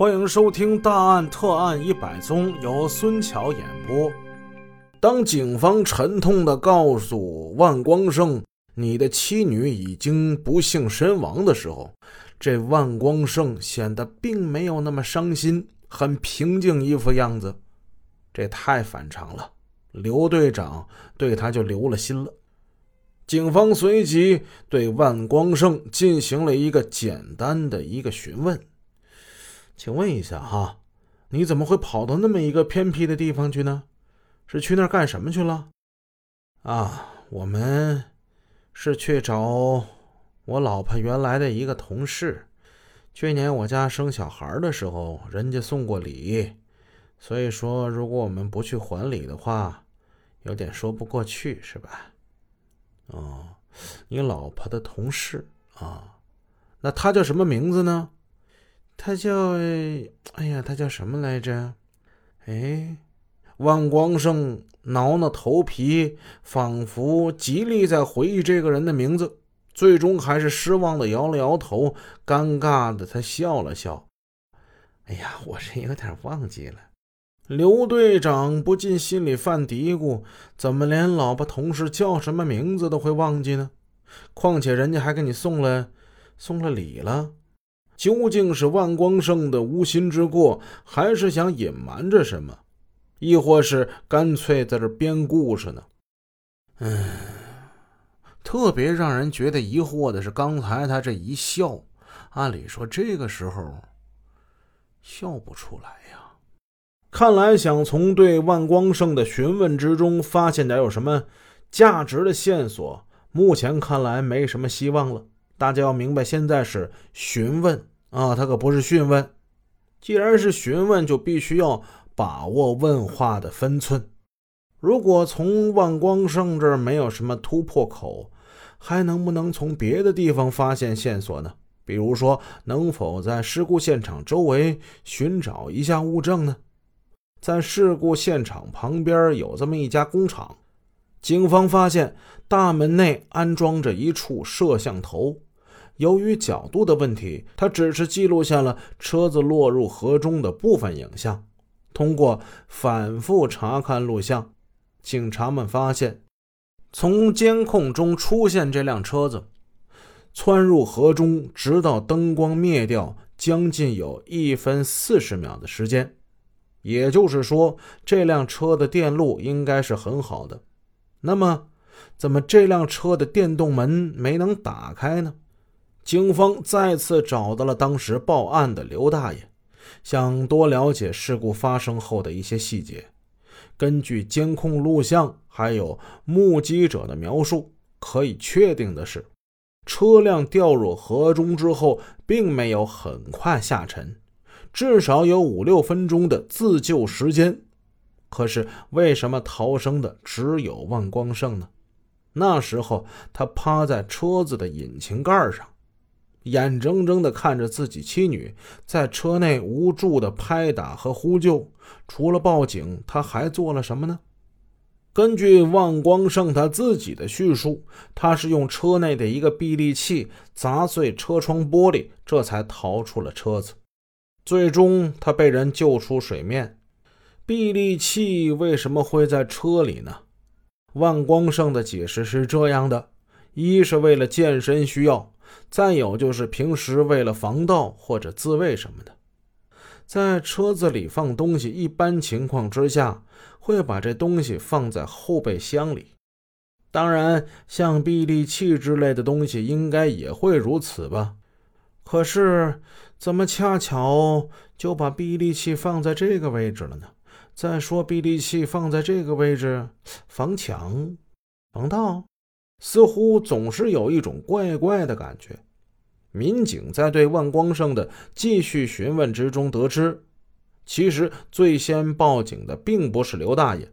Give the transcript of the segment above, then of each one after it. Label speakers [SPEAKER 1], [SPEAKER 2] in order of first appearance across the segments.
[SPEAKER 1] 欢迎收听《大案特案一百宗》，由孙桥演播。当警方沉痛地告诉万光胜，你的妻女已经不幸身亡的时候，这万光胜显得并没有那么伤心，很平静一副样子。这太反常了，刘队长对他就留了心了。警方随即对万光胜进行了一个简单的一个询问。请问一下哈，你怎么会跑到那么一个偏僻的地方去呢？是去那儿干什么去了？啊，我们是去找我老婆原来的一个同事。去年我家生小孩的时候，人家送过礼，所以说如果我们不去还礼的话，有点说不过去，是吧？哦，你老婆的同事啊，那他叫什么名字呢？他叫，哎呀，他叫什么来着？哎，万光胜挠挠头皮，仿佛极力在回忆这个人的名字，最终还是失望的摇了摇头，尴尬的他笑了笑。哎呀，我这有点忘记了。刘队长不禁心里犯嘀咕：怎么连老婆同事叫什么名字都会忘记呢？况且人家还给你送了送了礼了。究竟是万光胜的无心之过，还是想隐瞒着什么，亦或是干脆在这编故事呢？嗯，特别让人觉得疑惑的是，刚才他这一笑，按理说这个时候笑不出来呀。看来想从对万光胜的询问之中发现点有什么价值的线索，目前看来没什么希望了。大家要明白，现在是询问。啊，他可不是询问。既然是询问，就必须要把握问话的分寸。如果从万光胜这儿没有什么突破口，还能不能从别的地方发现线索呢？比如说，能否在事故现场周围寻找一下物证呢？在事故现场旁边有这么一家工厂，警方发现大门内安装着一处摄像头。由于角度的问题，他只是记录下了车子落入河中的部分影像。通过反复查看录像，警察们发现，从监控中出现这辆车子窜入河中，直到灯光灭掉，将近有一分四十秒的时间。也就是说，这辆车的电路应该是很好的。那么，怎么这辆车的电动门没能打开呢？警方再次找到了当时报案的刘大爷，想多了解事故发生后的一些细节。根据监控录像还有目击者的描述，可以确定的是，车辆掉入河中之后，并没有很快下沉，至少有五六分钟的自救时间。可是，为什么逃生的只有万光胜呢？那时候他趴在车子的引擎盖上。眼睁睁地看着自己妻女在车内无助地拍打和呼救，除了报警，他还做了什么呢？根据万光胜他自己的叙述，他是用车内的一个臂力器砸碎车窗玻璃，这才逃出了车子。最终，他被人救出水面。臂力器为什么会在车里呢？万光胜的解释是这样的：一是为了健身需要。再有就是平时为了防盗或者自卫什么的，在车子里放东西，一般情况之下会把这东西放在后备箱里。当然，像臂力器之类的东西应该也会如此吧？可是怎么恰巧就把臂力器放在这个位置了呢？再说，臂力器放在这个位置，防抢、防盗。似乎总是有一种怪怪的感觉。民警在对万光胜的继续询问之中得知，其实最先报警的并不是刘大爷，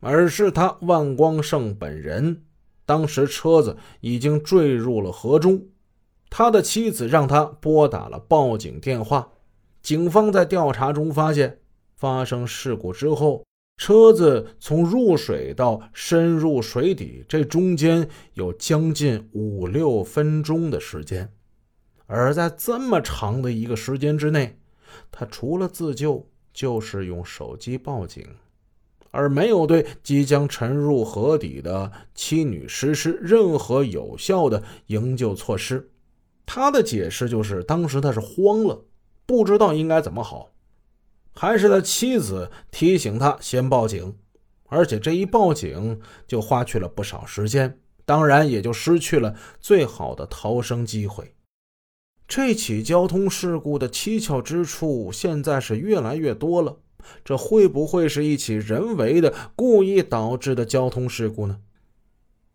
[SPEAKER 1] 而是他万光胜本人。当时车子已经坠入了河中，他的妻子让他拨打了报警电话。警方在调查中发现，发生事故之后。车子从入水到深入水底，这中间有将近五六分钟的时间，而在这么长的一个时间之内，他除了自救，就是用手机报警，而没有对即将沉入河底的妻女实施任何有效的营救措施。他的解释就是，当时他是慌了，不知道应该怎么好，还是他妻子提醒他先报警，而且这一报警就花去了不少时间，当然也就失去了最好的逃生机会。这起交通事故的蹊跷之处现在是越来越多了，这会不会是一起人为的、故意导致的交通事故呢？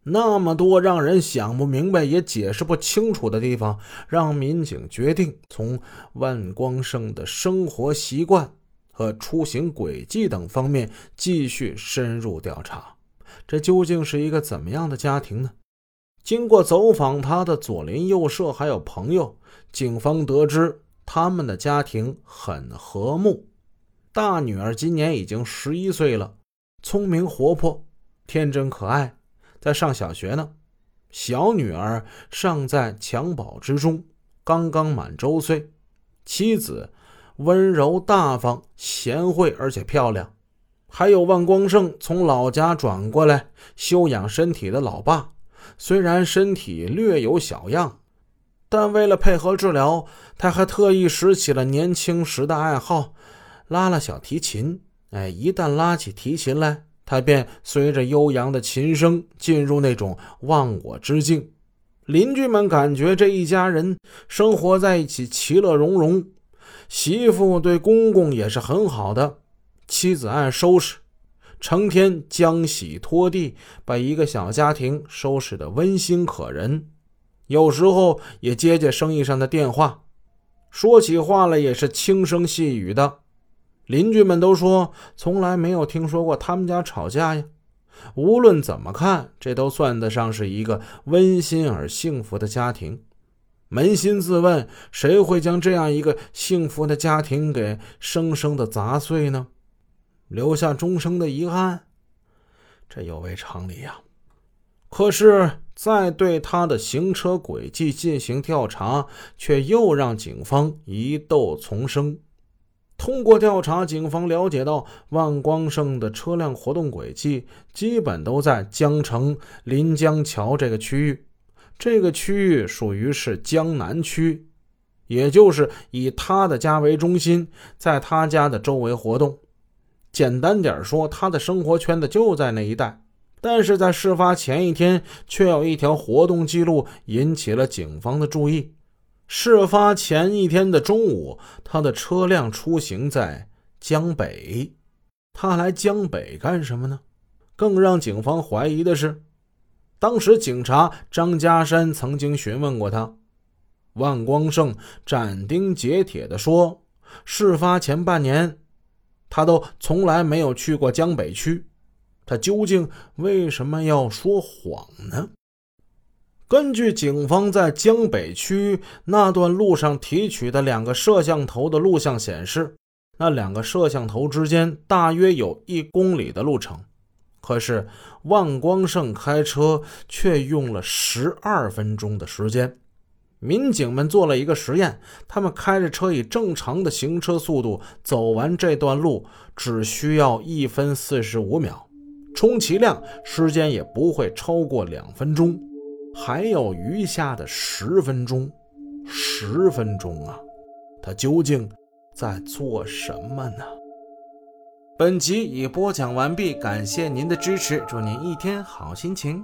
[SPEAKER 1] 那么多让人想不明白也解释不清楚的地方，让民警决定从万光胜的生活习惯和出行轨迹等方面继续深入调查。这究竟是一个怎么样的家庭呢？经过走访他的左邻右舍还有朋友，警方得知他们的家庭很和睦。大女儿今年已经十一岁了，聪明活泼，天真可爱。在上小学呢，小女儿尚在襁褓之中，刚刚满周岁。妻子温柔大方、贤惠而且漂亮。还有万光胜从老家转过来休养身体的老爸，虽然身体略有小恙，但为了配合治疗，他还特意拾起了年轻时的爱好，拉了小提琴。哎，一旦拉起提琴来。他便随着悠扬的琴声进入那种忘我之境，邻居们感觉这一家人生活在一起其乐融融。媳妇对公公也是很好的，妻子爱收拾，成天浆洗拖地，把一个小家庭收拾的温馨可人。有时候也接接生意上的电话，说起话来也是轻声细语的。邻居们都说，从来没有听说过他们家吵架呀。无论怎么看，这都算得上是一个温馨而幸福的家庭。扪心自问，谁会将这样一个幸福的家庭给生生的砸碎呢？留下终生的遗憾，这有违常理呀。可是，再对他的行车轨迹进行调查，却又让警方疑窦丛生。通过调查，警方了解到万光胜的车辆活动轨迹基本都在江城临江桥这个区域。这个区域属于是江南区，也就是以他的家为中心，在他家的周围活动。简单点说，他的生活圈子就在那一带。但是在事发前一天，却有一条活动记录引起了警方的注意。事发前一天的中午，他的车辆出行在江北。他来江北干什么呢？更让警方怀疑的是，当时警察张家山曾经询问过他，万光胜斩钉截铁地说，事发前半年，他都从来没有去过江北区。他究竟为什么要说谎呢？根据警方在江北区那段路上提取的两个摄像头的录像显示，那两个摄像头之间大约有一公里的路程，可是万光胜开车却用了十二分钟的时间。民警们做了一个实验，他们开着车以正常的行车速度走完这段路，只需要一分四十五秒，充其量时间也不会超过两分钟。还有余下的十分钟，十分钟啊，他究竟在做什么呢？本集已播讲完毕，感谢您的支持，祝您一天好心情。